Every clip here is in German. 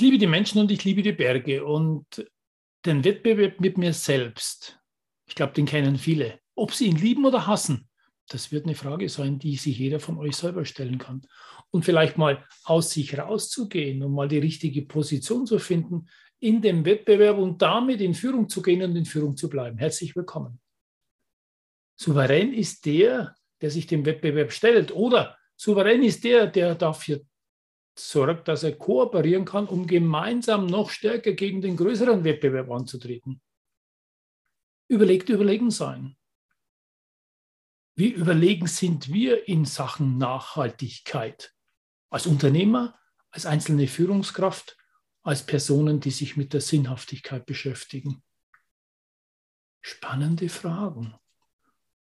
Ich liebe die Menschen und ich liebe die Berge und den Wettbewerb mit mir selbst. Ich glaube, den kennen viele. Ob sie ihn lieben oder hassen, das wird eine Frage sein, die sich jeder von euch selber stellen kann. Und vielleicht mal aus sich rauszugehen und mal die richtige Position zu finden in dem Wettbewerb und damit in Führung zu gehen und in Führung zu bleiben. Herzlich willkommen. Souverän ist der, der sich dem Wettbewerb stellt. Oder souverän ist der, der dafür sorgt, dass er kooperieren kann, um gemeinsam noch stärker gegen den größeren Wettbewerb anzutreten. Überlegt, überlegen sein. Wie überlegen sind wir in Sachen Nachhaltigkeit? Als Unternehmer, als einzelne Führungskraft, als Personen, die sich mit der Sinnhaftigkeit beschäftigen? Spannende Fragen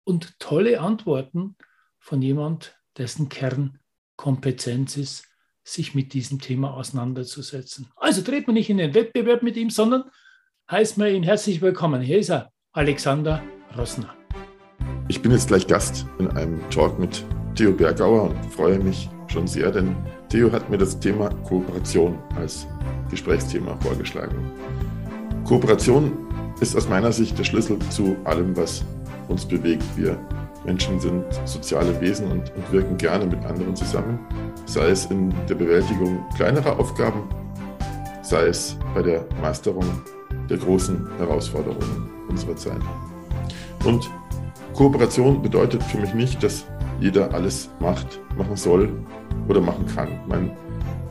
und tolle Antworten von jemand, dessen Kernkompetenz ist, sich mit diesem Thema auseinanderzusetzen. Also dreht man nicht in den Wettbewerb mit ihm, sondern heißt man ihn herzlich willkommen. Hier ist er, Alexander Rossner. Ich bin jetzt gleich Gast in einem Talk mit Theo Bergauer und freue mich schon sehr, denn Theo hat mir das Thema Kooperation als Gesprächsthema vorgeschlagen. Kooperation ist aus meiner Sicht der Schlüssel zu allem, was uns bewegt. Wir Menschen sind soziale Wesen und, und wirken gerne mit anderen zusammen, sei es in der Bewältigung kleinerer Aufgaben, sei es bei der Meisterung der großen Herausforderungen unserer Zeit. Und Kooperation bedeutet für mich nicht, dass jeder alles macht, machen soll oder machen kann. Mein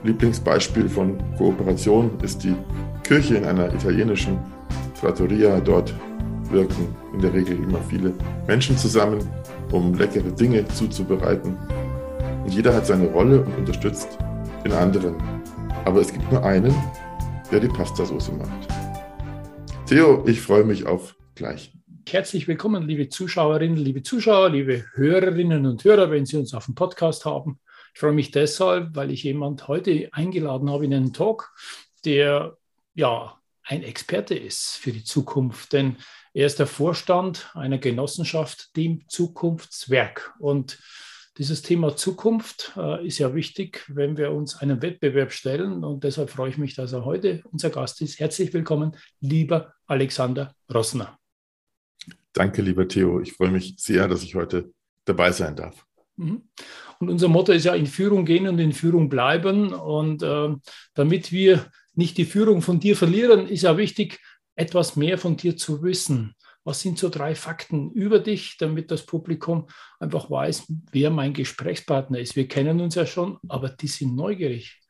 Lieblingsbeispiel von Kooperation ist die Kirche in einer italienischen Trattoria. Dort wirken in der Regel immer viele Menschen zusammen, um leckere Dinge zuzubereiten. Und jeder hat seine Rolle und unterstützt den anderen. Aber es gibt nur einen, der die Pastasauce macht. Theo, ich freue mich auf gleich. Herzlich willkommen, liebe Zuschauerinnen, liebe Zuschauer, liebe Hörerinnen und Hörer, wenn Sie uns auf dem Podcast haben. Ich freue mich deshalb, weil ich jemand heute eingeladen habe in einen Talk, der ja ein Experte ist für die Zukunft. Denn er ist der Vorstand einer Genossenschaft, dem Zukunftswerk. Und dieses Thema Zukunft äh, ist ja wichtig, wenn wir uns einem Wettbewerb stellen. Und deshalb freue ich mich, dass er heute unser Gast ist. Herzlich willkommen, lieber Alexander Rossner. Danke, lieber Theo. Ich freue mich sehr, dass ich heute dabei sein darf. Mhm. Und unser Motto ist ja in Führung gehen und in Führung bleiben. Und äh, damit wir nicht die Führung von dir verlieren, ist ja wichtig, etwas mehr von dir zu wissen. Was sind so drei Fakten über dich, damit das Publikum einfach weiß, wer mein Gesprächspartner ist? Wir kennen uns ja schon, aber die sind neugierig.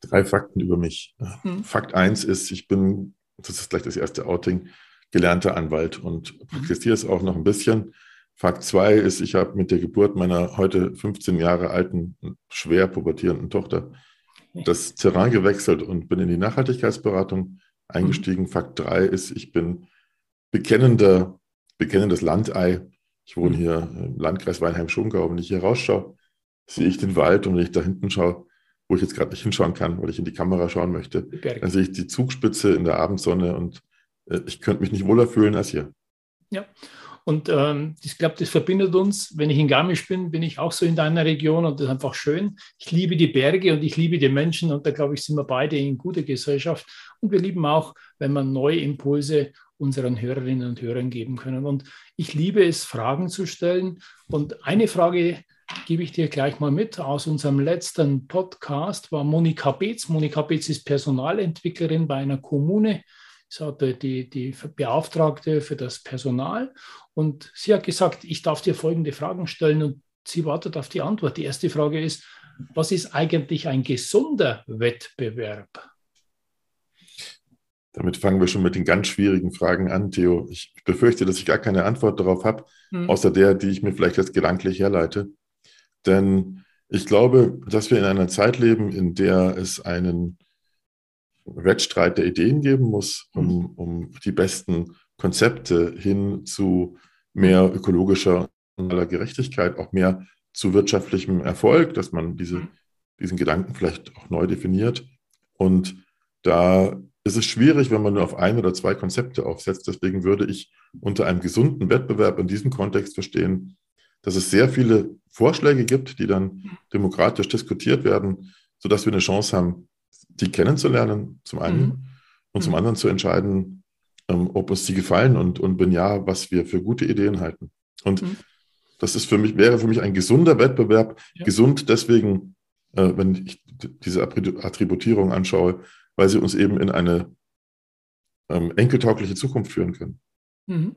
Drei Fakten über mich. Hm. Fakt eins ist, ich bin, das ist gleich das erste Outing, gelernter Anwalt und hm. praktiziere es auch noch ein bisschen. Fakt zwei ist, ich habe mit der Geburt meiner heute 15 Jahre alten, schwer pubertierenden Tochter das Terrain gewechselt und bin in die Nachhaltigkeitsberatung eingestiegen. Mhm. Fakt 3 ist, ich bin bekennender, bekennendes Landei. Ich wohne mhm. hier im Landkreis Weinheim-Schongau. Wenn ich hier rausschaue, sehe ich den Wald und wenn ich da hinten schaue, wo ich jetzt gerade nicht hinschauen kann, weil ich in die Kamera schauen möchte, dann sehe ich die Zugspitze in der Abendsonne und äh, ich könnte mich nicht wohler fühlen als hier. Ja, und ähm, ich glaube, das verbindet uns. Wenn ich in Garmisch bin, bin ich auch so in deiner Region und das ist einfach schön. Ich liebe die Berge und ich liebe die Menschen und da glaube ich, sind wir beide in guter Gesellschaft. Und wir lieben auch, wenn wir neue Impulse unseren Hörerinnen und Hörern geben können. Und ich liebe es, Fragen zu stellen. Und eine Frage gebe ich dir gleich mal mit. Aus unserem letzten Podcast war Monika Beetz. Monika Beetz ist Personalentwicklerin bei einer Kommune sagte die, die Beauftragte für das Personal. Und sie hat gesagt, ich darf dir folgende Fragen stellen und sie wartet auf die Antwort. Die erste Frage ist, was ist eigentlich ein gesunder Wettbewerb? Damit fangen wir schon mit den ganz schwierigen Fragen an, Theo. Ich befürchte, dass ich gar keine Antwort darauf habe, hm. außer der, die ich mir vielleicht jetzt gedanklich herleite. Denn ich glaube, dass wir in einer Zeit leben, in der es einen Wettstreit der Ideen geben muss, um, mhm. um die besten Konzepte hin zu mehr ökologischer Gerechtigkeit, auch mehr zu wirtschaftlichem Erfolg, dass man diese, mhm. diesen Gedanken vielleicht auch neu definiert. Und da ist es schwierig, wenn man nur auf ein oder zwei Konzepte aufsetzt. Deswegen würde ich unter einem gesunden Wettbewerb in diesem Kontext verstehen, dass es sehr viele Vorschläge gibt, die dann demokratisch diskutiert werden, sodass wir eine Chance haben, die kennenzulernen, zum einen, mhm. und zum mhm. anderen zu entscheiden, ähm, ob uns die gefallen und, und wenn ja, was wir für gute Ideen halten. Und mhm. das ist für mich, wäre für mich ein gesunder Wettbewerb. Ja. Gesund deswegen, äh, wenn ich diese Attributierung anschaue, weil sie uns eben in eine ähm, enkeltaugliche Zukunft führen können. Mhm.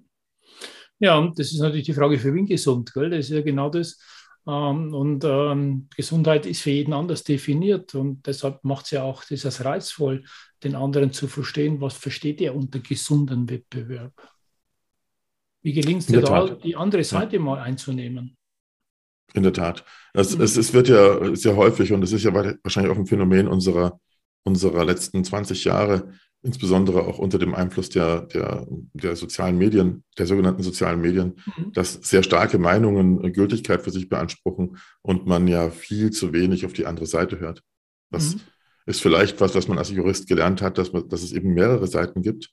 Ja, und das ist natürlich die Frage, für wen gesund, gell? Das ist ja genau das. Ähm, und ähm, Gesundheit ist für jeden anders definiert und deshalb macht es ja auch dieses reizvoll, den anderen zu verstehen, was versteht er unter gesunden Wettbewerb. Wie gelingt es dir da, die andere Seite ja. mal einzunehmen? In der Tat. Es, mhm. es, es, wird ja sehr häufig und es ist ja wahrscheinlich auch ein Phänomen unserer, unserer letzten 20 Jahre, insbesondere auch unter dem Einfluss der, der, der sozialen Medien, der sogenannten sozialen Medien, mhm. dass sehr starke Meinungen Gültigkeit für sich beanspruchen und man ja viel zu wenig auf die andere Seite hört. Das mhm. ist vielleicht was, was man als Jurist gelernt hat, dass, man, dass es eben mehrere Seiten gibt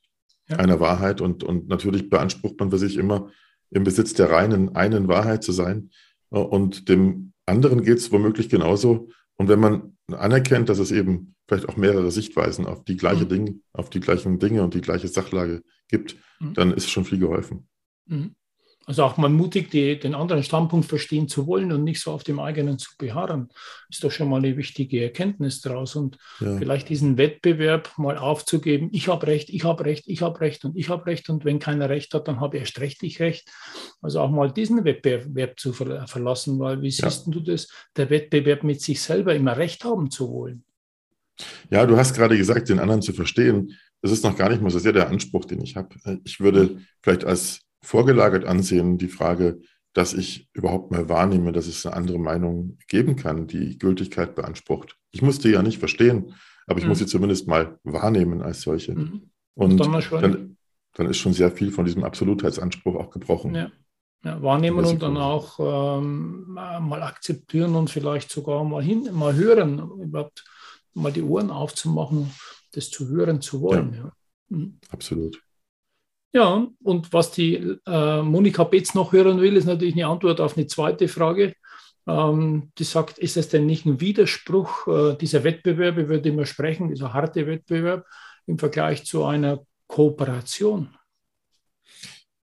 ja. einer Wahrheit und, und natürlich beansprucht man für sich immer im Besitz der reinen einen Wahrheit zu sein und dem anderen geht es womöglich genauso. Und wenn man anerkennt, dass es eben vielleicht auch mehrere Sichtweisen auf die gleiche mhm. Dinge, auf die gleichen Dinge und die gleiche Sachlage gibt, mhm. dann ist schon viel geholfen. Mhm. Also auch mal mutig, die, den anderen Standpunkt verstehen zu wollen und nicht so auf dem eigenen zu beharren, ist doch schon mal eine wichtige Erkenntnis daraus. Und ja. vielleicht diesen Wettbewerb mal aufzugeben, ich habe recht, ich habe recht, ich habe recht und ich habe recht. Und wenn keiner recht hat, dann habe erst recht ich recht. Also auch mal diesen Wettbewerb zu ver verlassen, weil wie ja. siehst du das, der Wettbewerb mit sich selber immer recht haben zu wollen? Ja, du hast gerade gesagt, den anderen zu verstehen. Das ist noch gar nicht mal so sehr der Anspruch, den ich habe. Ich würde vielleicht als vorgelagert ansehen die Frage, dass ich überhaupt mal wahrnehme, dass es eine andere Meinung geben kann, die Gültigkeit beansprucht. Ich muss die ja nicht verstehen, aber ich mhm. muss sie zumindest mal wahrnehmen als solche. Mhm. Und dann, dann, ist schon sehr viel von diesem Absolutheitsanspruch auch gebrochen. Ja. Ja, wahrnehmen und dann auch ähm, mal akzeptieren und vielleicht sogar mal hin, mal hören, überhaupt mal die Ohren aufzumachen, das zu hören zu wollen. Ja. Mhm. Absolut. Ja, und was die äh, Monika Betz noch hören will, ist natürlich eine Antwort auf eine zweite Frage. Ähm, die sagt, ist es denn nicht ein Widerspruch äh, dieser Wettbewerb, über den wir sprechen, dieser harte Wettbewerb im Vergleich zu einer Kooperation?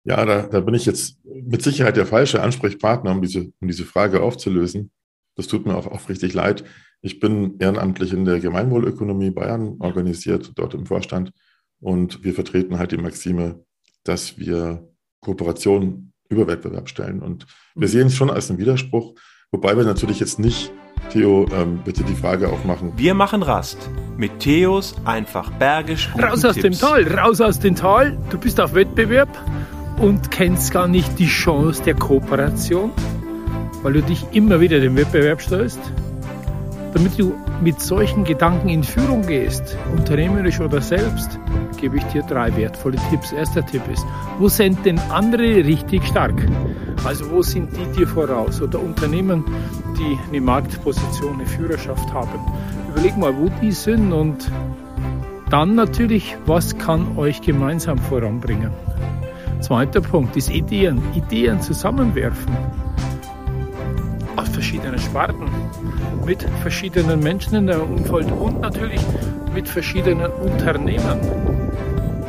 Ja, da, da bin ich jetzt mit Sicherheit der falsche Ansprechpartner, um diese, um diese Frage aufzulösen. Das tut mir auch aufrichtig leid. Ich bin ehrenamtlich in der Gemeinwohlökonomie Bayern organisiert, dort im Vorstand. Und wir vertreten halt die Maxime, dass wir Kooperation über Wettbewerb stellen. Und wir sehen es schon als einen Widerspruch, wobei wir natürlich jetzt nicht, Theo, ähm, bitte die Frage aufmachen. Wir machen Rast mit Theos einfach bergisch. Raus aus Tipps. dem Tal, raus aus dem Tal. Du bist auf Wettbewerb und kennst gar nicht die Chance der Kooperation, weil du dich immer wieder dem Wettbewerb stößt. Damit du mit solchen Gedanken in Führung gehst, unternehmerisch oder selbst, gebe ich dir drei wertvolle Tipps. Erster Tipp ist, wo sind denn andere richtig stark? Also wo sind die dir voraus oder Unternehmen, die eine Marktposition, eine Führerschaft haben? Überleg mal, wo die sind und dann natürlich, was kann euch gemeinsam voranbringen? Zweiter Punkt ist Ideen. Ideen zusammenwerfen aus verschiedenen Sparten, mit verschiedenen Menschen in der Umfeld und natürlich mit verschiedenen Unternehmen.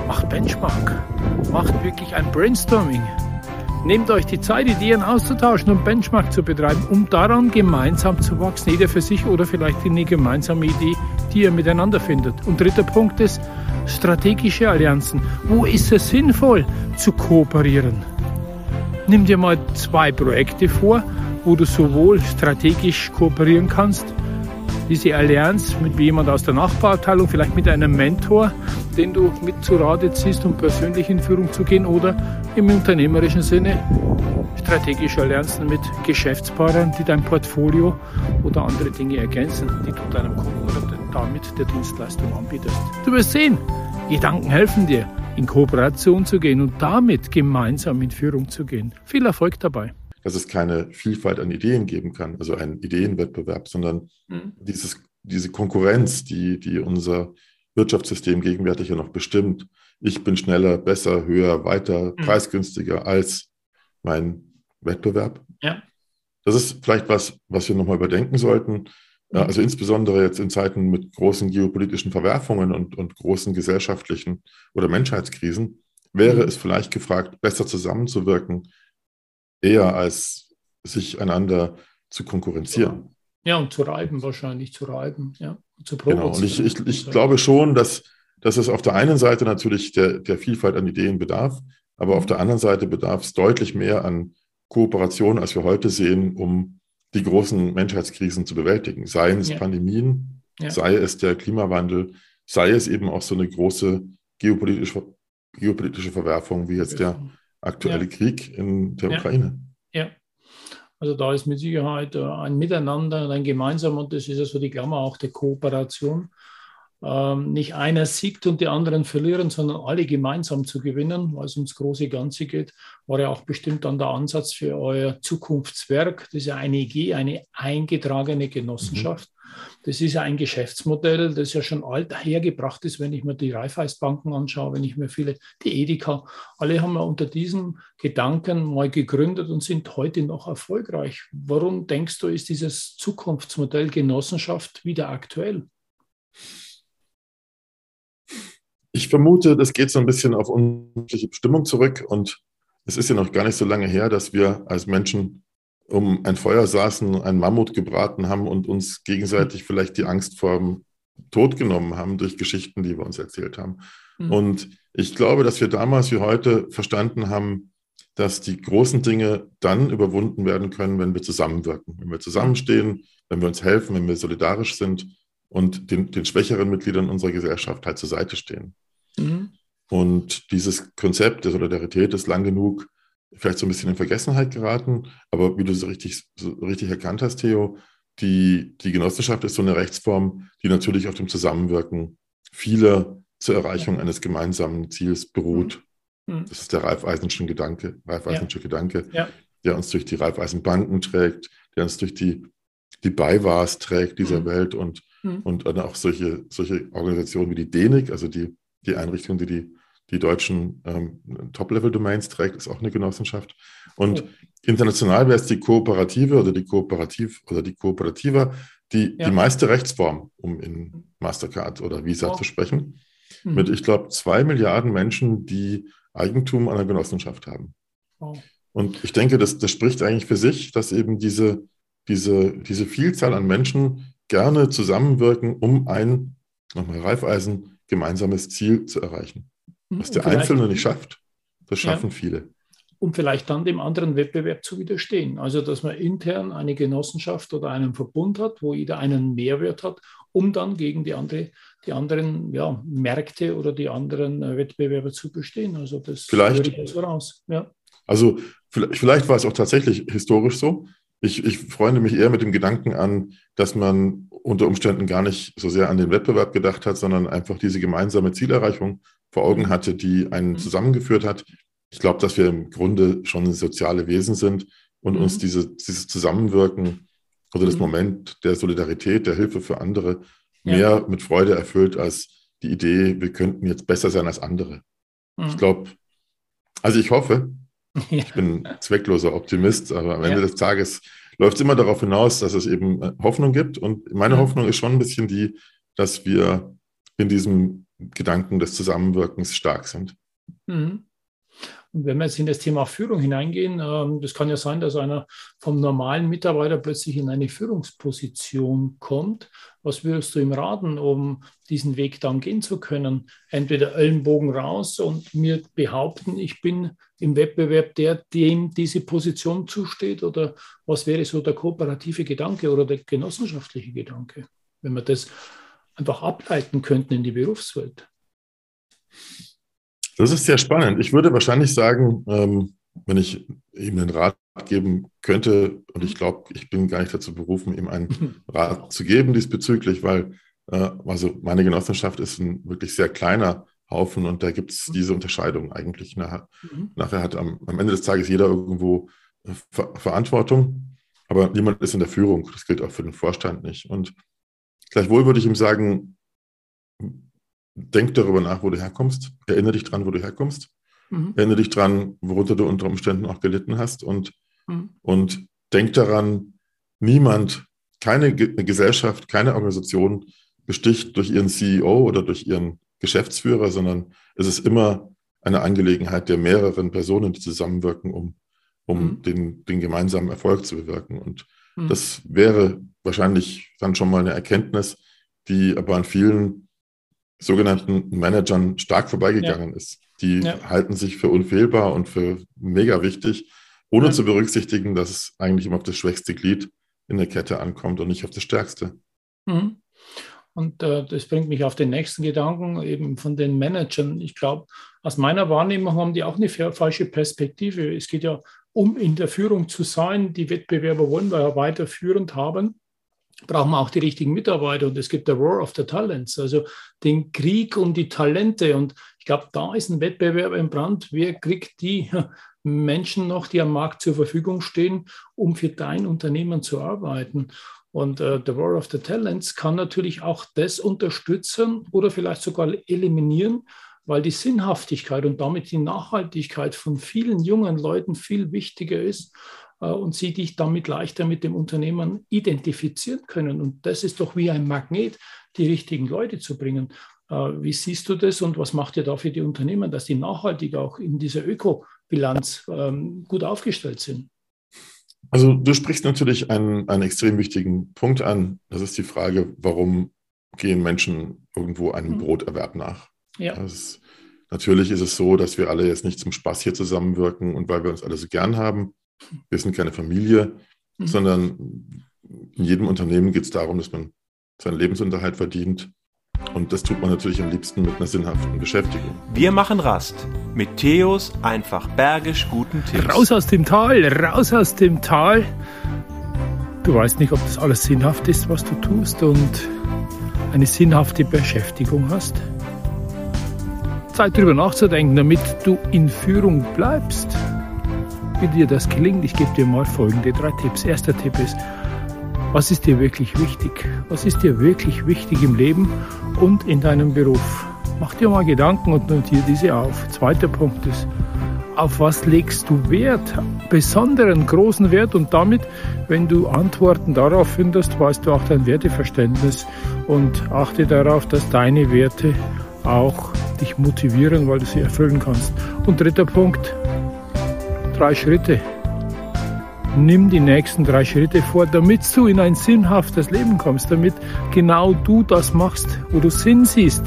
Macht Benchmark, macht wirklich ein Brainstorming. Nehmt euch die Zeit, Ideen auszutauschen und Benchmark zu betreiben, um daran gemeinsam zu wachsen, jeder für sich oder vielleicht in eine gemeinsame Idee, die ihr miteinander findet. Und dritter Punkt ist strategische Allianzen. Wo ist es sinnvoll zu kooperieren? Nimm dir mal zwei Projekte vor wo du sowohl strategisch kooperieren kannst, diese Allianz mit jemand aus der Nachbarabteilung, vielleicht mit einem Mentor, den du mit zu Rate ziehst, um persönlich in Führung zu gehen oder im unternehmerischen Sinne strategische Allianzen mit Geschäftspartnern, die dein Portfolio oder andere Dinge ergänzen, die du deinem Kunden oder damit der Dienstleistung anbietest. Du wirst sehen, Gedanken helfen dir, in Kooperation zu gehen und damit gemeinsam in Führung zu gehen. Viel Erfolg dabei. Dass es keine Vielfalt an Ideen geben kann, also einen Ideenwettbewerb, sondern mhm. dieses, diese Konkurrenz, die, die unser Wirtschaftssystem gegenwärtig ja noch bestimmt. Ich bin schneller, besser, höher, weiter, mhm. preisgünstiger als mein Wettbewerb. Ja. Das ist vielleicht was, was wir nochmal überdenken sollten. Mhm. Also insbesondere jetzt in Zeiten mit großen geopolitischen Verwerfungen und, und großen gesellschaftlichen oder Menschheitskrisen wäre mhm. es vielleicht gefragt, besser zusammenzuwirken, eher als sich einander zu konkurrenzieren. Ja, und zu reiben wahrscheinlich, zu reiben, ja, zu provozieren. Genau, und ich, ich, ich glaube schon, dass, dass es auf der einen Seite natürlich der, der Vielfalt an Ideen bedarf, aber auf der anderen Seite bedarf es deutlich mehr an Kooperation, als wir heute sehen, um die großen Menschheitskrisen zu bewältigen. Seien es ja. Pandemien, ja. sei es der Klimawandel, sei es eben auch so eine große geopolitische, geopolitische Verwerfung wie jetzt der aktuelle ja. Krieg in der Ukraine. Ja. Also da ist mit Sicherheit äh, ein Miteinander, ein Gemeinsam und das ist ja so die Klammer auch der Kooperation ähm, nicht einer siegt und die anderen verlieren, sondern alle gemeinsam zu gewinnen, weil es ums große Ganze geht, war ja auch bestimmt dann der Ansatz für euer Zukunftswerk. Das ist ja eine EG, eine eingetragene Genossenschaft. Mhm. Das ist ja ein Geschäftsmodell, das ja schon alt hergebracht ist, wenn ich mir die Raiffeisbanken anschaue, wenn ich mir viele, die Edeka, alle haben ja unter diesem Gedanken mal gegründet und sind heute noch erfolgreich. Warum denkst du, ist dieses Zukunftsmodell Genossenschaft wieder aktuell? Ich vermute, das geht so ein bisschen auf unsere Bestimmung zurück. Und es ist ja noch gar nicht so lange her, dass wir als Menschen um ein Feuer saßen, ein Mammut gebraten haben und uns gegenseitig vielleicht die Angst vor dem Tod genommen haben durch Geschichten, die wir uns erzählt haben. Mhm. Und ich glaube, dass wir damals wie heute verstanden haben, dass die großen Dinge dann überwunden werden können, wenn wir zusammenwirken, wenn wir zusammenstehen, wenn wir uns helfen, wenn wir solidarisch sind und den, den schwächeren Mitgliedern unserer Gesellschaft halt zur Seite stehen. Mhm. Und dieses Konzept der Solidarität ist lang genug vielleicht so ein bisschen in Vergessenheit geraten. Aber wie du so richtig, so richtig erkannt hast, Theo, die, die Genossenschaft ist so eine Rechtsform, die natürlich auf dem Zusammenwirken vieler zur Erreichung eines gemeinsamen Ziels beruht. Mhm. Das ist der Raiffeisenschen Gedanke, Raiffeisensche ja. Gedanke, ja. der uns durch die Raiffeisenbanken trägt, der uns durch die, die BayWAs trägt dieser mhm. Welt und, mhm. und auch solche, solche Organisationen wie die DENIC, also die die Einrichtung, die die, die deutschen ähm, Top-Level-Domains trägt, ist auch eine Genossenschaft. Und oh. international wäre es die Kooperative oder die Kooperativ oder die Kooperativa, die, ja. die meiste Rechtsform, um in Mastercard oder Visa oh. zu sprechen, mhm. mit, ich glaube, zwei Milliarden Menschen, die Eigentum an einer Genossenschaft haben. Oh. Und ich denke, das, das spricht eigentlich für sich, dass eben diese, diese, diese Vielzahl an Menschen gerne zusammenwirken, um ein, nochmal Reifeisen, gemeinsames Ziel zu erreichen. Mhm. Was der Einzelne nicht schafft, das schaffen ja. viele. Um vielleicht dann dem anderen Wettbewerb zu widerstehen. Also, dass man intern eine Genossenschaft oder einen Verbund hat, wo jeder einen Mehrwert hat, um dann gegen die, andere, die anderen ja, Märkte oder die anderen äh, Wettbewerber zu bestehen. Also, das vielleicht, ich so raus. Ja. Also, vielleicht, vielleicht war es auch tatsächlich historisch so. Ich, ich freunde mich eher mit dem Gedanken an, dass man unter Umständen gar nicht so sehr an den Wettbewerb gedacht hat, sondern einfach diese gemeinsame Zielerreichung vor Augen hatte, die einen mhm. zusammengeführt hat. Ich glaube, dass wir im Grunde schon soziale Wesen sind und mhm. uns diese, dieses Zusammenwirken oder das mhm. Moment der Solidarität, der Hilfe für andere ja. mehr mit Freude erfüllt als die Idee, wir könnten jetzt besser sein als andere. Ich mhm. glaube, also ich hoffe, ja. Ich bin zweckloser Optimist, aber am Ende ja. des Tages läuft es immer darauf hinaus, dass es eben äh, Hoffnung gibt. Und meine mhm. Hoffnung ist schon ein bisschen die, dass wir in diesem Gedanken des Zusammenwirkens stark sind. Mhm. Und wenn wir jetzt in das Thema Führung hineingehen, ähm, das kann ja sein, dass einer vom normalen Mitarbeiter plötzlich in eine Führungsposition kommt. Was würdest du ihm raten, um diesen Weg dann gehen zu können? Entweder Ellenbogen raus und mir behaupten, ich bin im Wettbewerb der, dem diese Position zusteht? Oder was wäre so der kooperative Gedanke oder der genossenschaftliche Gedanke, wenn wir das einfach ableiten könnten in die Berufswelt? Das ist sehr spannend. Ich würde wahrscheinlich sagen, ähm, wenn ich ihm einen Rat geben könnte, und ich glaube, ich bin gar nicht dazu berufen, ihm einen Rat zu geben diesbezüglich, weil Äh, also meine Genossenschaft ist ein wirklich sehr kleiner Haufen und da gibt es mhm. diese Unterscheidung eigentlich. Nachher, mhm. nachher hat am, am, Ende des Tages jeder irgendwo äh, Ver Verantwortung, aber niemand ist in der Führung. Das gilt auch für den Vorstand nicht. Und gleichwohl würde ich ihm sagen, denk darüber nach, wo du herkommst. Erinnere dich dran, wo du herkommst. Mhm. Erinnere dich dran, worunter du unter Umständen auch gelitten hast und, mhm. und denk daran, niemand, keine Gesellschaft, keine Organisation besticht durch ihren CEO oder durch ihren Geschäftsführer, sondern es ist immer eine Angelegenheit der mehreren Personen, die zusammenwirken, um, um mhm. den, den gemeinsamen Erfolg zu bewirken. Und mhm. das wäre wahrscheinlich dann schon mal eine Erkenntnis, die aber an vielen sogenannten Managern stark vorbeigegangen ja. ist. Die ja. halten sich für unfehlbar und für mega wichtig, ohne ja. zu berücksichtigen, dass es eigentlich immer auf das schwächste Glied in der Kette ankommt und nicht auf das stärkste. Mhm. Und äh, das bringt mich auf den nächsten Gedanken, eben von den Managern. Ich glaube, aus meiner Wahrnehmung haben die auch eine falsche Perspektive. Es geht ja um in der Führung zu sein. Die Wettbewerber wollen wir ja weiter führend haben. Brauchen wir auch die richtigen Mitarbeiter. Und es gibt der War of the Talents, also den Krieg um die Talente. Und ich glaube, da ist ein Wettbewerb im Brand. Wer kriegt die Menschen noch, die am Markt zur Verfügung stehen, um für dein Unternehmen zu arbeiten? Und äh, The War of the Talents kann natürlich auch das unterstützen oder vielleicht sogar eliminieren, weil die Sinnhaftigkeit und damit die Nachhaltigkeit von vielen jungen Leuten viel wichtiger ist äh, und sie dich damit leichter mit dem Unternehmen identifizieren können. Und das ist doch wie ein Magnet, die richtigen Leute zu bringen. Äh, wie siehst du das und was macht ihr da für die Unternehmen, dass die nachhaltig auch in dieser Ökobilanz ähm, gut aufgestellt sind? Also du sprichst natürlich einen, einen extrem wichtigen Punkt an. Das ist die Frage, warum gehen Menschen irgendwo einem mhm. Broterwerb nach? Ja. Ist, natürlich ist es so, dass wir alle jetzt nicht zum Spaß hier zusammenwirken und weil wir uns alle so gern haben. Wir sind keine Familie, mhm. sondern in jedem Unternehmen geht es darum, dass man seinen Lebensunterhalt verdient und das tut man natürlich am liebsten mit einer sinnhaften Beschäftigung. Wir machen Rast mit Theos einfach bergisch guten Tipps. Raus aus dem Tal, raus aus dem Tal. Du weißt nicht, ob das alles sinnhaft ist, was du tust und eine sinnhafte Beschäftigung hast. Zeit darüber nachzudenken, damit du in Führung bleibst. Wie dir das gelingt, ich gebe dir mal folgende drei Tipps. Erster Tipp ist, was ist dir wirklich wichtig? Was ist dir wirklich wichtig im Leben und in deinem Beruf? Mach dir mal Gedanken und notiere diese auf. Zweiter Punkt ist, auf was legst du Wert? Besonderen großen Wert und damit, wenn du Antworten darauf findest, weißt du auch dein Werteverständnis und achte darauf, dass deine Werte auch dich motivieren, weil du sie erfüllen kannst. Und dritter Punkt, drei Schritte nimm die nächsten drei Schritte vor, damit du in ein sinnhaftes Leben kommst, damit genau du das machst, wo du Sinn siehst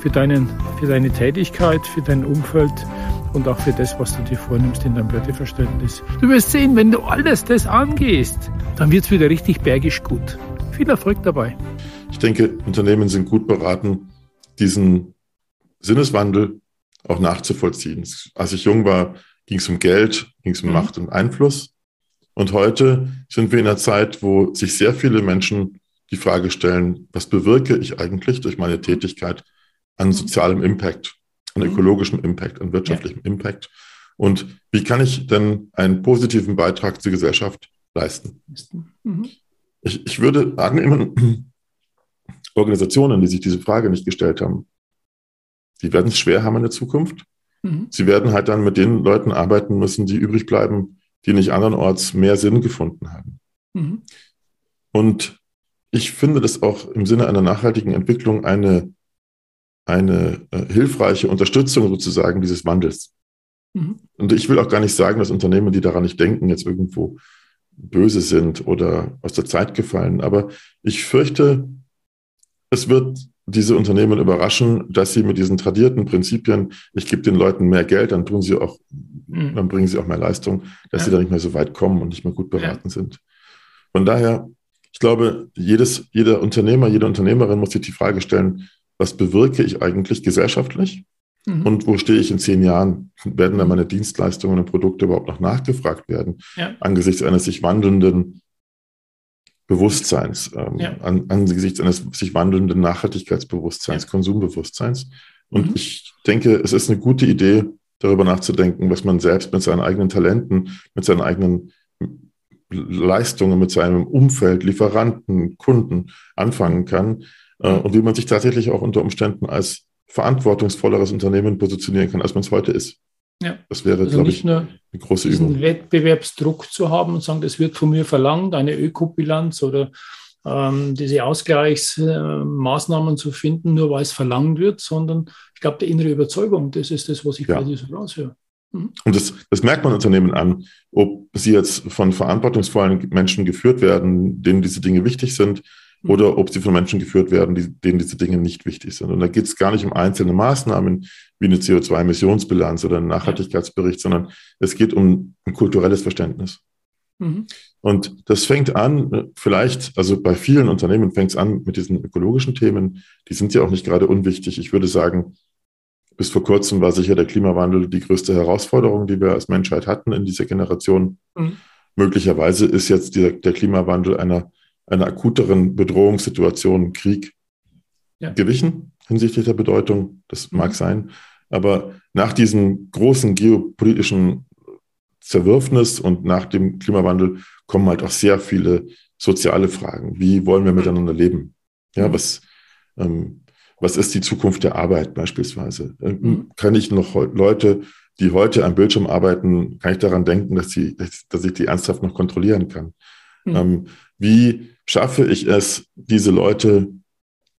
für, deinen, für deine Tätigkeit, für dein Umfeld und auch für das, was du dir vornimmst in deinem Werteverständnis. Du wirst sehen, wenn du alles das angehst, dann wird es wieder richtig bergisch gut. Viel Erfolg dabei. Ich denke, Unternehmen sind gut beraten, diesen Sinneswandel auch nachzuvollziehen. Als ich jung war, ging es um Geld, ging es um mhm. Macht und Einfluss. Und heute sind wir in einer Zeit, wo sich sehr viele Menschen die Frage stellen, was bewirke ich eigentlich durch meine Tätigkeit an mhm. sozialem Impact, an mhm. ökologischem Impact, an wirtschaftlichem ja. Impact? Und wie kann ich denn einen positiven Beitrag zur Gesellschaft leisten? Mhm. Ich, ich würde annehmen, Organisationen, die sich diese Frage nicht gestellt haben, die werden es schwer haben in der Zukunft. Mhm. Sie werden halt dann mit den Leuten arbeiten müssen, die übrig bleiben, die nicht andernorts mehr Sinn gefunden haben. Mhm. Und ich finde das auch im Sinne einer nachhaltigen Entwicklung eine, eine äh, hilfreiche Unterstützung sozusagen dieses Wandels. Mhm. Und ich will auch gar nicht sagen, dass Unternehmen, die daran nicht denken, jetzt irgendwo böse sind oder aus der Zeit gefallen. Aber ich fürchte, es wird diese Unternehmen überraschen, dass sie mit diesen tradierten Prinzipien, ich gebe den Leuten mehr Geld, dann tun sie auch, mhm. dann bringen sie auch mehr Leistung, dass ja. sie da nicht mehr so weit kommen und nicht mehr gut beraten ja. sind. Von daher, ich glaube, jedes, jeder Unternehmer, jede Unternehmerin muss sich die Frage stellen, was bewirke ich eigentlich gesellschaftlich? Mhm. Und wo stehe ich in zehn Jahren? Werden da meine Dienstleistungen und Produkte überhaupt noch nachgefragt werden? Ja. Angesichts eines sich wandelnden Bewusstseins, ähm, ja. an, angesichts eines sich wandelnden Nachhaltigkeitsbewusstseins, ja. Konsumbewusstseins. Und mhm. ich denke, es ist eine gute Idee, darüber nachzudenken, was man selbst mit seinen eigenen Talenten, mit seinen eigenen Leistungen, mit seinem Umfeld, Lieferanten, Kunden anfangen kann äh, und wie man sich tatsächlich auch unter Umständen als verantwortungsvolleres Unternehmen positionieren kann, als man es heute ist. Ja. Das wäre, also glaube ich, eine große diesen Übung. Wettbewerbsdruck zu haben und sagen, das wird von mir verlangt, eine Ökobilanz oder ähm, diese Ausgleichsmaßnahmen äh, zu finden, nur weil es verlangt wird, sondern ich glaube, die innere Überzeugung, das ist das, was ich ja. bei dir so raushöre. Mhm. Und das, das merkt man Unternehmen an, ob sie jetzt von verantwortungsvollen Menschen geführt werden, denen diese Dinge wichtig sind. Oder ob sie von Menschen geführt werden, die, denen diese Dinge nicht wichtig sind. Und da geht es gar nicht um einzelne Maßnahmen wie eine CO2-Emissionsbilanz oder einen Nachhaltigkeitsbericht, sondern es geht um ein kulturelles Verständnis. Mhm. Und das fängt an, vielleicht, also bei vielen Unternehmen fängt es an mit diesen ökologischen Themen. Die sind ja auch nicht gerade unwichtig. Ich würde sagen, bis vor kurzem war sicher der Klimawandel die größte Herausforderung, die wir als Menschheit hatten in dieser Generation. Mhm. Möglicherweise ist jetzt der, der Klimawandel einer, einer akuteren Bedrohungssituation, Krieg, ja. gewichen hinsichtlich der Bedeutung. Das mhm. mag sein. Aber nach diesem großen geopolitischen Zerwürfnis und nach dem Klimawandel kommen halt auch sehr viele soziale Fragen. Wie wollen wir miteinander leben? Ja, mhm. was, ähm, was ist die Zukunft der Arbeit beispielsweise? Ähm, mhm. Kann ich noch Leute, die heute am Bildschirm arbeiten, kann ich daran denken, dass, sie, dass ich die ernsthaft noch kontrollieren kann? Mhm. Ähm, wie schaffe ich es, diese Leute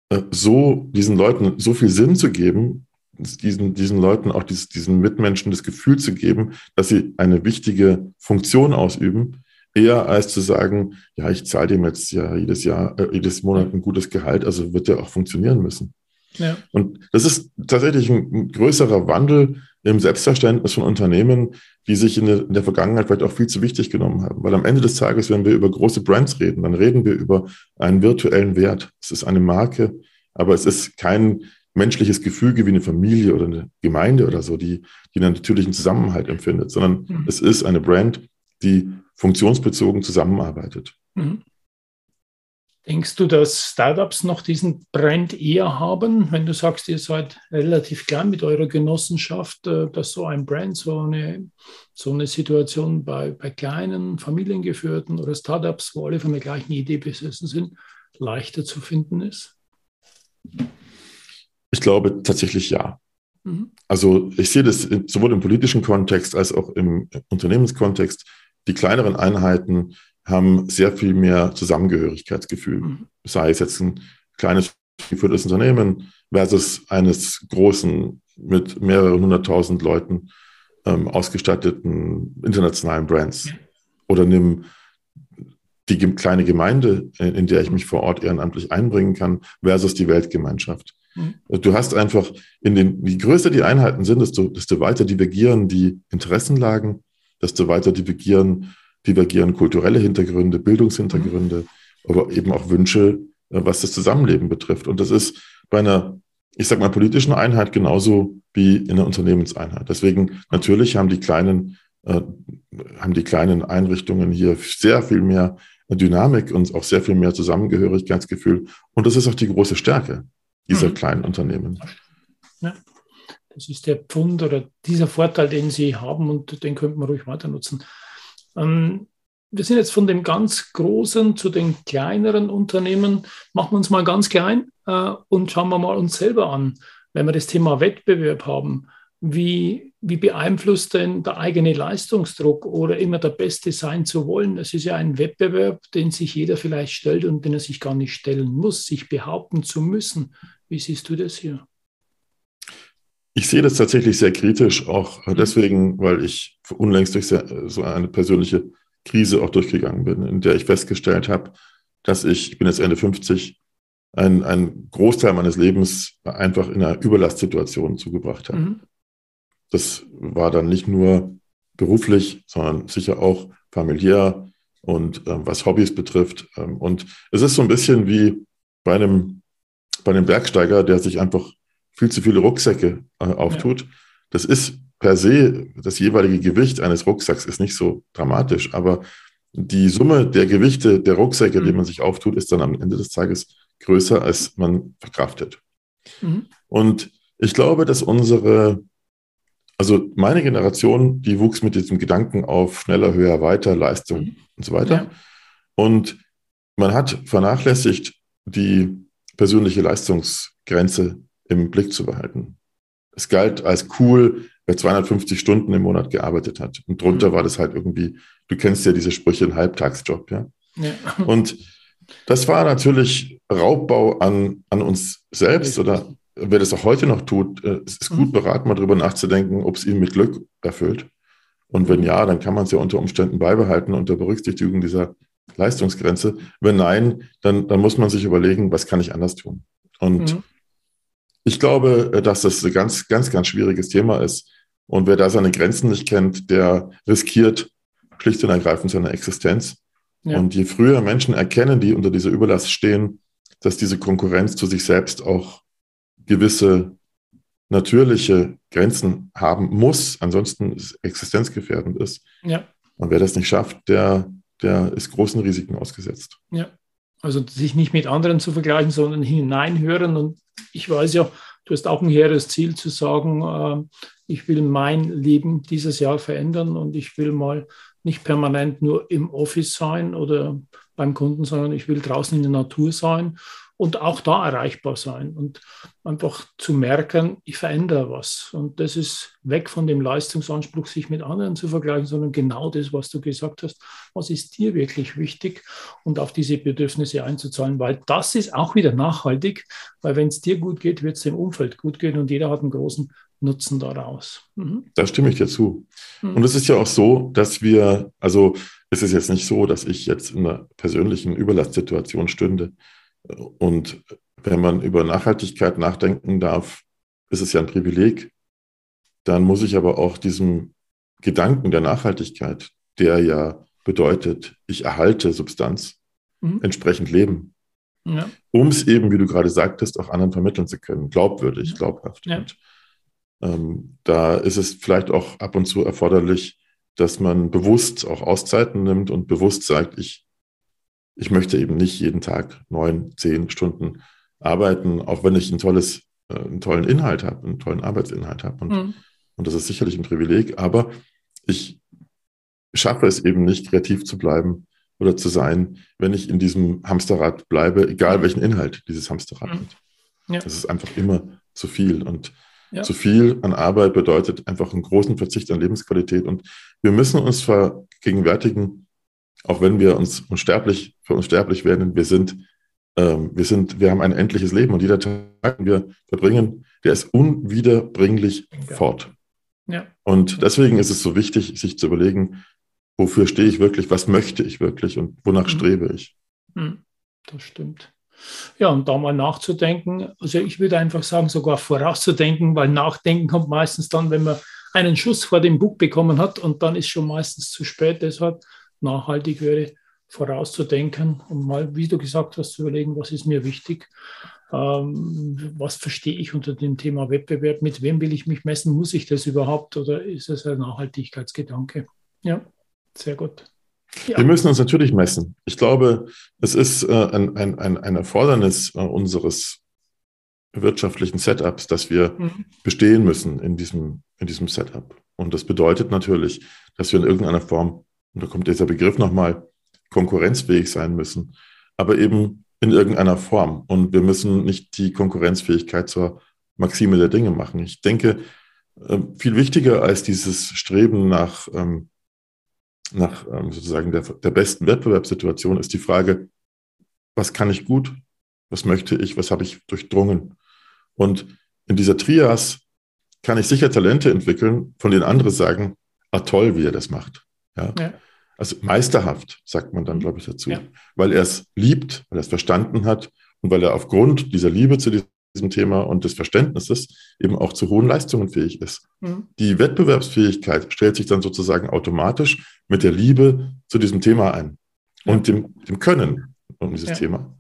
äh, so, diesen Leuten so viel Sinn zu geben, diesen, diesen Leuten auch dieses, diesen Mitmenschen das Gefühl zu geben, dass sie eine wichtige Funktion ausüben, eher als zu sagen, ja, ich zahle dem jetzt ja jedes Jahr, äh, jedes Monat ein gutes Gehalt, also wird der auch funktionieren müssen. Ja. Und das ist tatsächlich ein, ein, größerer Wandel im Selbstverständnis von Unternehmen, die sich in der, in der, Vergangenheit vielleicht auch viel zu wichtig genommen haben. Weil am Ende des Tages, wenn wir über große Brands reden, dann reden wir über einen virtuellen Wert. Es ist eine Marke, aber es ist kein menschliches Gefüge wie eine Familie oder eine Gemeinde oder so, die, die einen natürlichen Zusammenhalt empfindet, sondern mhm. es ist eine Brand, die funktionsbezogen zusammenarbeitet. Mhm. Denkst du, dass Startups noch diesen Brand eher haben, wenn du sagst, ihr seid relativ klein mit eurer Genossenschaft, äh, dass so ein Brand, so eine, so eine Situation bei, bei kleinen, familiengeführten oder Startups, wo alle von der gleichen Idee besessen sind, leichter zu finden ist? Ich glaube tatsächlich ja. Mhm. Also ich sehe das sowohl im politischen Kontext als auch im Unternehmenskontext. Die kleineren Einheiten haben sehr viel mehr Zusammengehörigkeitsgefühl. Mhm. Sei es jetzt ein kleines geführtes Unternehmen versus eines großen mit mehreren hunderttausend Leuten ähm, ausgestatteten internationalen Brands. Oder nimm die kleine Gemeinde, in der ich mich vor Ort ehrenamtlich einbringen kann, versus die Weltgemeinschaft. Mhm. Du hast einfach in den, je größer die Einheiten sind, desto, desto weiter divergieren die Interessenlagen, desto weiter divergieren divergieren kulturelle Hintergründe, Bildungshintergründe, mhm. aber eben auch Wünsche, äh, was das Zusammenleben betrifft. Und das ist bei einer, ich sag mal, politischen Einheit genauso wie in einer Unternehmenseinheit. Deswegen natürlich haben die kleinen, äh, haben die kleinen Einrichtungen hier sehr viel mehr Dynamik und auch sehr viel mehr Zusammengehörigkeitsgefühl. Und das ist auch die große Stärke dieser mhm. kleinen Unternehmen. Ja. Das ist der Pfund oder dieser Vorteil, den Sie haben und den könnte man ruhig weiter nutzen. Ähm, wir sind jetzt von dem ganz großen zu den kleineren Unternehmen. Machen wir uns mal ganz klein äh, und schauen wir mal uns selber an. Wenn wir das Thema Wettbewerb haben, wie, wie beeinflusst denn der eigene Leistungsdruck oder immer der Beste sein zu wollen? Das ist ja ein Wettbewerb, den sich jeder vielleicht stellt und den er sich gar nicht stellen muss, sich behaupten zu müssen. Wie siehst du das hier? Ich sehe das tatsächlich sehr kritisch, auch mhm. deswegen, weil ich unlängst durch so eine persönliche Krise auch durchgegangen bin, in der ich festgestellt habe, dass ich, ich bin jetzt Ende 50, einen, einen Großteil meines Lebens einfach in einer Überlastsituation zugebracht habe. Mhm. Das war dann nicht nur beruflich, sondern sicher auch familiär und ähm, was Hobbys betrifft. Ähm, und es ist so ein bisschen wie bei einem, bei einem Bergsteiger, der sich einfach viel zu viele Rucksäcke äh, auftut. Ja. Das ist per se, das jeweilige Gewicht eines Rucksacks ist nicht so dramatisch, aber die Summe der Gewichte der Rucksäcke, mhm. die man sich auftut, ist dann am Ende des Tages größer, als man verkraftet. Mhm. Und ich glaube, dass unsere, also meine Generation, die wuchs mit diesem Gedanken auf schneller, höher, weiter, Leistung mhm. und so weiter. Ja. Und man hat vernachlässigt, die persönliche Leistungsgrenze im Blick zu behalten. Es galt als cool, wer 250 Stunden im Monat gearbeitet hat. Und drunter mhm. war das halt irgendwie, du kennst ja diese Sprüche, ein Halbtagsjob, ja. ja. Und das war natürlich Raubbau an, an uns selbst oder wer das auch heute noch tut, äh, es ist gut mhm. beraten, mal darüber nachzudenken, ob es ihn mit Glück erfüllt. Und wenn ja, dann kann man es ja unter Umständen beibehalten unter Berücksichtigung dieser Leistungsgrenze. Wenn nein, dann, dann muss man sich überlegen, was kann ich anders tun. Und mhm. Ich glaube, äh, dass das ein ganz, ganz, ganz schwieriges Thema ist. Und wer da seine Grenzen nicht kennt, der riskiert schlicht und ergreifend seine Existenz. Ja. Und je früher Menschen erkennen, die unter dieser Überlast stehen, dass diese Konkurrenz zu sich selbst auch gewisse natürliche Grenzen haben muss, ansonsten existenzgefährdend ist. Ja. Und wer das nicht schafft, der, der ist großen Risiken ausgesetzt. Ja, also sich nicht mit anderen zu vergleichen, sondern hineinhören. Und ich weiß ja, du hast auch ein hehres Ziel zu sagen, äh, ich will mein Leben dieses Jahr verändern und ich will mal nicht permanent nur im Office sein oder beim Kunden, sondern ich will draußen in der Natur sein und auch da erreichbar sein und einfach zu merken, ich verändere was. Und das ist weg von dem Leistungsanspruch, sich mit anderen zu vergleichen, sondern genau das, was du gesagt hast. Was ist dir wirklich wichtig und auf diese Bedürfnisse einzuzahlen, weil das ist auch wieder nachhaltig, weil wenn es dir gut geht, wird es dem Umfeld gut gehen und jeder hat einen großen Nutzen daraus. Mhm. Da stimme ich dir zu. Mhm. Und es ist ja auch so, dass wir, also es ist jetzt nicht so, dass ich jetzt in einer persönlichen Überlastsituation stünde. Und wenn man über Nachhaltigkeit nachdenken darf, ist es ja ein Privileg. Dann muss ich aber auch diesem Gedanken der Nachhaltigkeit, der ja bedeutet, ich erhalte Substanz, mhm. entsprechend leben. Ja. Um es eben, wie du gerade sagtest, auch anderen vermitteln zu können, glaubwürdig, glaubhaft. Ja. Und ähm, da ist es vielleicht auch ab und zu erforderlich, dass man bewusst auch Auszeiten nimmt und bewusst sagt, ich ich möchte eben nicht jeden Tag neun, zehn Stunden arbeiten, auch wenn ich ein tolles, äh, einen tollen Inhalt habe, einen tollen Arbeitsinhalt habe. Und, mhm. und das ist sicherlich ein Privileg, aber ich schaffe es eben nicht, kreativ zu bleiben oder zu sein, wenn ich in diesem Hamsterrad bleibe, egal welchen Inhalt dieses Hamsterrad mhm. hat. Ja. Das ist einfach immer zu viel. Und ja. zu viel an Arbeit bedeutet einfach einen großen Verzicht an Lebensqualität. Und wir müssen uns vergegenwärtigen, auch wenn wir uns unsterblich, für unsterblich werden, wir sind, ähm, wir sind, wir haben ein endliches Leben und jeder Tag, den wir verbringen, der ist unwiederbringlich ja. fort. Ja. Und deswegen ist es so wichtig, sich zu überlegen, wofür stehe ich wirklich, was möchte ich wirklich und wonach mhm. strebe ich. Mhm. Das stimmt. Ja, und da mal nachzudenken, also ich würde einfach sagen, sogar vorauszudenken, weil Nachdenken kommt meistens dann, wenn man einen Schuss vor dem Bug bekommen hat und dann ist schon meistens zu spät. Deshalb nachhaltig wäre, vorauszudenken und mal, wie du gesagt hast, zu überlegen, was ist mir wichtig, ähm, was verstehe ich unter dem Thema Wettbewerb, mit wem will ich mich messen, muss ich das überhaupt oder ist es ein Nachhaltigkeitsgedanke? Ja, sehr gut. Ja. Wir müssen uns natürlich messen. Ich glaube, es ist äh, ein, ein, ein Erfordernis äh, unseres wirtschaftlichen Setups, dass wir mhm. bestehen müssen in diesem, in diesem Setup. Und das bedeutet natürlich, dass wir in irgendeiner Form und da kommt dieser Begriff nochmal, konkurrenzfähig sein müssen, aber eben in irgendeiner Form. Und wir müssen nicht die Konkurrenzfähigkeit zur Maxime der Dinge machen. Ich denke, äh, viel wichtiger als dieses Streben nach, ähm, nach ähm, sozusagen der, der besten Wettbewerbssituation ist die Frage, was kann ich gut? Was möchte ich? Was habe ich durchdrungen? Und in dieser Trias kann ich sicher Talente entwickeln, von denen andere sagen, ah toll, wie er das macht. Ja? ja. Also meisterhaft, sagt man dann, glaube ich, dazu. Ja. Weil er es liebt, weil er es verstanden hat und weil er aufgrund dieser Liebe zu diesem Thema und des Verständnisses eben auch zu hohen Leistungen fähig ist. Mhm. Die Wettbewerbsfähigkeit stellt sich dann sozusagen automatisch mit der Liebe zu diesem Thema ein ja. und dem, dem Können um dieses ja. Thema.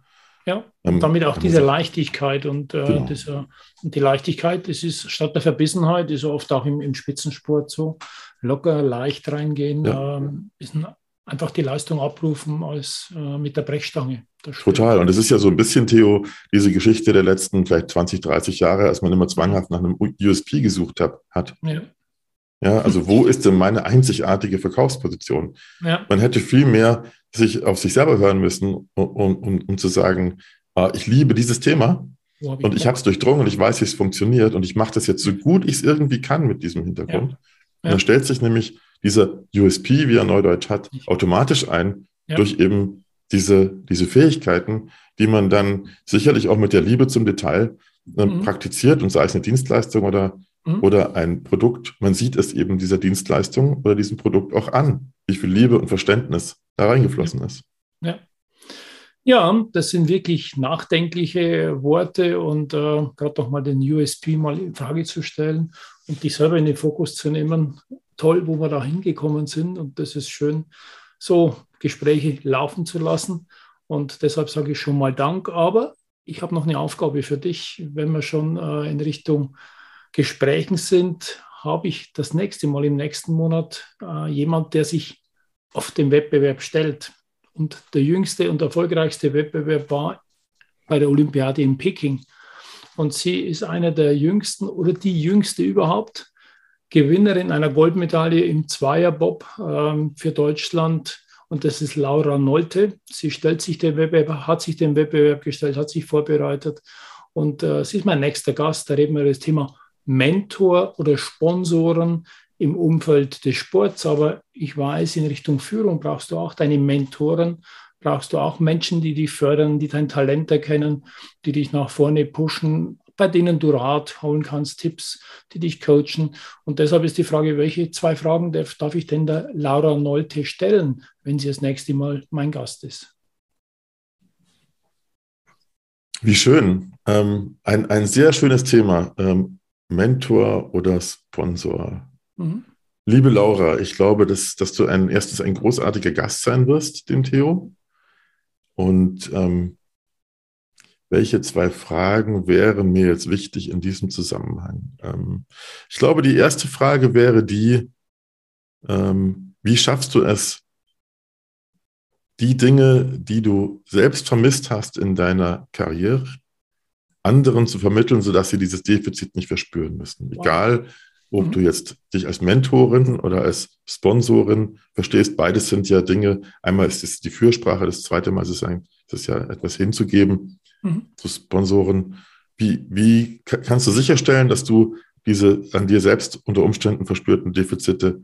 Ja, und ähm, damit auch diese Leichtigkeit und, äh, genau. dieser, und die Leichtigkeit, das ist statt der Verbissenheit, ist oft auch im, im Spitzensport so, locker, leicht reingehen, ja. ähm, einfach die Leistung abrufen als äh, mit der Brechstange. Total. Und es ist ja so ein bisschen, Theo, diese Geschichte der letzten vielleicht 20, 30 Jahre, als man immer zwanghaft nach einem USP gesucht hat. hat. Ja. ja. also wo ist denn meine einzigartige Verkaufsposition? Ja. Man hätte viel mehr sich auf sich selber hören müssen, um, um, um zu sagen, äh, ich liebe dieses Thema und ich habe es durchdrungen und ich weiß, wie es funktioniert und ich mache das jetzt so gut ich es irgendwie kann mit diesem Hintergrund. Ja. Und dann stellt sich nämlich dieser USP, wie er Neudeutsch hat, automatisch ein ja. durch eben diese, diese Fähigkeiten, die man dann sicherlich auch mit der Liebe zum Detail äh, mhm. praktiziert und sei es eine Dienstleistung oder, mhm. oder ein Produkt. Man sieht es eben dieser Dienstleistung oder diesem Produkt auch an, wie viel Liebe und Verständnis da reingeflossen ist. Ja. Ja, das sind wirklich nachdenkliche Worte und äh, gerade noch mal den USP mal in Frage zu stellen und dich selber in den Fokus zu nehmen. Toll, wo wir da hingekommen sind und das ist schön, so Gespräche laufen zu lassen. Und deshalb sage ich schon mal Dank. Aber ich habe noch eine Aufgabe für dich. Wenn wir schon äh, in Richtung Gesprächen sind, habe ich das nächste Mal im nächsten Monat äh, jemand, der sich auf den Wettbewerb stellt. Und der jüngste und erfolgreichste Wettbewerb war bei der Olympiade in Peking. Und sie ist eine der jüngsten oder die jüngste überhaupt. Gewinnerin einer Goldmedaille im Zweierbob äh, für Deutschland. Und das ist Laura Nolte. Sie stellt sich den Wettbewerb, hat sich den Wettbewerb gestellt, hat sich vorbereitet. Und äh, sie ist mein nächster Gast. Da reden wir über das Thema Mentor oder Sponsoren im Umfeld des Sports, aber ich weiß, in Richtung Führung brauchst du auch deine Mentoren, brauchst du auch Menschen, die dich fördern, die dein Talent erkennen, die dich nach vorne pushen, bei denen du Rat holen kannst, Tipps, die dich coachen. Und deshalb ist die Frage, welche zwei Fragen darf, darf ich denn der Laura Nolte stellen, wenn sie das nächste Mal mein Gast ist? Wie schön. Ähm, ein, ein sehr schönes Thema. Ähm, Mentor oder Sponsor. Mhm. Liebe Laura, ich glaube, dass, dass du ein erstes ein großartiger Gast sein wirst, dem Theo. Und ähm, welche zwei Fragen wären mir jetzt wichtig in diesem Zusammenhang? Ähm, ich glaube, die erste Frage wäre die, ähm, wie schaffst du es, die Dinge, die du selbst vermisst hast in deiner Karriere, anderen zu vermitteln, sodass sie dieses Defizit nicht verspüren müssen. Egal, ob mhm. du jetzt dich als Mentorin oder als Sponsorin verstehst, beides sind ja Dinge. Einmal ist es die Fürsprache, das zweite Mal ist es, ein, ist es ja etwas hinzugeben mhm. zu Sponsoren. Wie, wie kannst du sicherstellen, dass du diese an dir selbst unter Umständen verspürten Defizite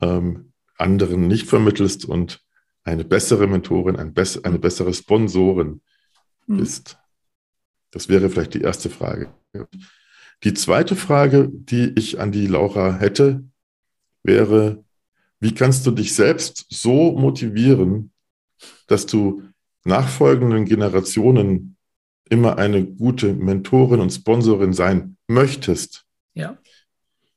ähm, anderen nicht vermittelst und eine bessere Mentorin, ein bess eine bessere Sponsorin mhm. bist? Das wäre vielleicht die erste Frage. Die zweite Frage, die ich an die Laura hätte, wäre, wie kannst du dich selbst so motivieren, dass du nachfolgenden Generationen immer eine gute Mentorin und Sponsorin sein möchtest? Ja.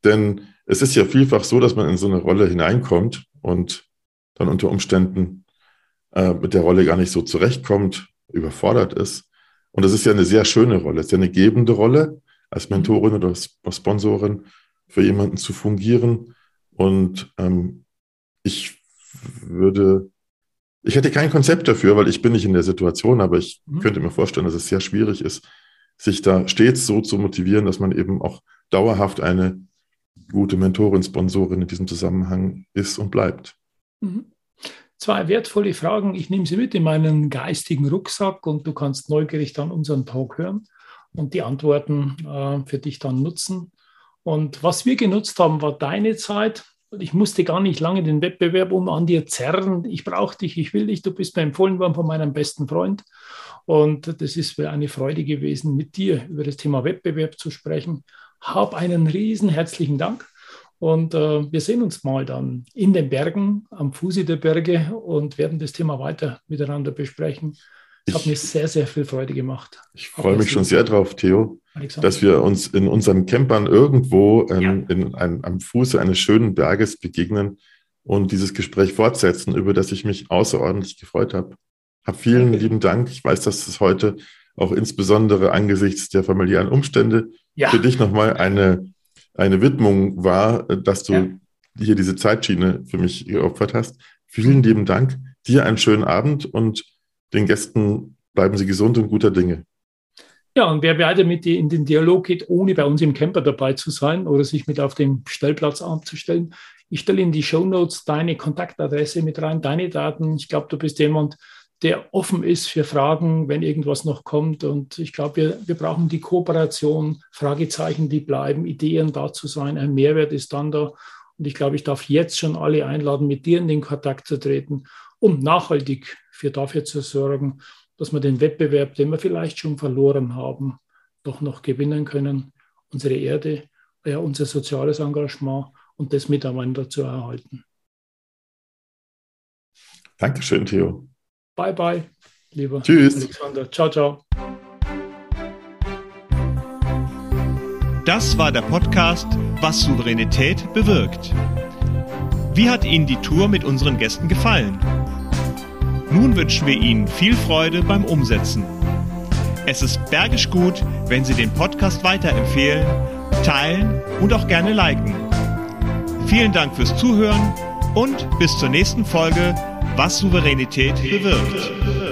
Denn es ist ja vielfach so, dass man in so eine Rolle hineinkommt und dann unter Umständen äh, mit der Rolle gar nicht so zurechtkommt, überfordert ist. Und das ist ja eine sehr schöne Rolle, es ist ja eine gebende Rolle als Mentorin oder als Sponsorin für jemanden zu fungieren. Und ähm, ich würde, ich hätte kein Konzept dafür, weil ich bin nicht in der Situation, aber ich mhm. könnte mir vorstellen, dass es sehr schwierig ist, sich da stets so zu motivieren, dass man eben auch dauerhaft eine gute Mentorin, Sponsorin in diesem Zusammenhang ist und bleibt. Mhm. Zwei wertvolle Fragen. Ich nehme sie mit in meinen geistigen Rucksack und du kannst neugierig dann unseren Talk hören und die Antworten äh, für dich dann nutzen. Und was wir genutzt haben, war deine Zeit. Ich musste gar nicht lange den Wettbewerb um an dir zerren. Ich brauche dich, ich will dich. Du bist mir empfohlen worden von meinem besten Freund. Und das ist eine Freude gewesen, mit dir über das Thema Wettbewerb zu sprechen. Hab einen riesen herzlichen Dank. Und äh, wir sehen uns mal dann in den Bergen, am Fuße der Berge und werden das Thema weiter miteinander besprechen. Es hat mir sehr, sehr viel Freude gemacht. Ich freue mich schon sehr drauf, Theo, Alexander. dass wir uns in unseren Campern irgendwo ähm, ja. in, ein, am Fuße eines schönen Berges begegnen und dieses Gespräch fortsetzen, über das ich mich außerordentlich gefreut habe. Hab vielen okay. lieben Dank. Ich weiß, dass es heute auch insbesondere angesichts der familiären Umstände ja. für dich nochmal eine, eine Widmung war, dass du ja. hier diese Zeitschiene für mich geopfert hast. Vielen lieben Dank. Dir einen schönen Abend und den Gästen bleiben Sie gesund und guter Dinge. Ja, und wer weiter mit in den Dialog geht, ohne bei uns im Camper dabei zu sein oder sich mit auf dem Stellplatz anzustellen, ich stelle in die Show Notes deine Kontaktadresse mit rein, deine Daten. Ich glaube, du bist jemand, der offen ist für Fragen, wenn irgendwas noch kommt. Und ich glaube, wir, wir brauchen die Kooperation, Fragezeichen, die bleiben, Ideen da zu sein. Ein Mehrwert ist dann da. Und ich glaube, ich darf jetzt schon alle einladen, mit dir in den Kontakt zu treten, um nachhaltig für dafür zu sorgen, dass wir den Wettbewerb, den wir vielleicht schon verloren haben, doch noch gewinnen können, unsere Erde, ja, unser soziales Engagement und das miteinander zu erhalten. Dankeschön, Theo. Bye, bye, lieber Tschüss. Alexander. Ciao, ciao. Das war der Podcast Was Souveränität bewirkt. Wie hat Ihnen die Tour mit unseren Gästen gefallen? Nun wünschen wir Ihnen viel Freude beim Umsetzen. Es ist bergisch gut, wenn Sie den Podcast weiterempfehlen, teilen und auch gerne liken. Vielen Dank fürs Zuhören und bis zur nächsten Folge, was Souveränität bewirkt.